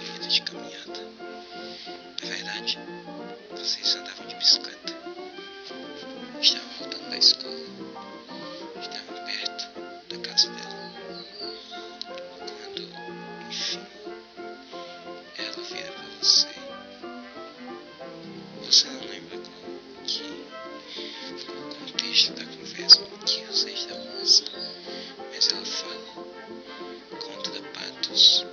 vida de caminhada. Na verdade, vocês andavam de bicicleta. Estavam voltando da escola. Estavam perto da casa dela. Quando, enfim, ela vira pra você. Você não lembra como, que o contexto da conversa que vocês estavam passando, mas ela fala, conta patos.